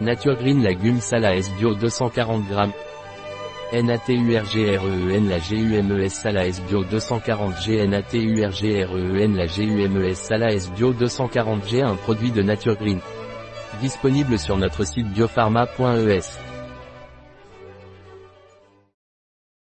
Nature Green Lagumes Salaes Bio 240 g. NATURGREEN La GUMES Salaes Bio 240 G NATURGREEN La GUMES Salaes Bio 240 G Un produit de Nature Green. Disponible sur notre site biopharma.es.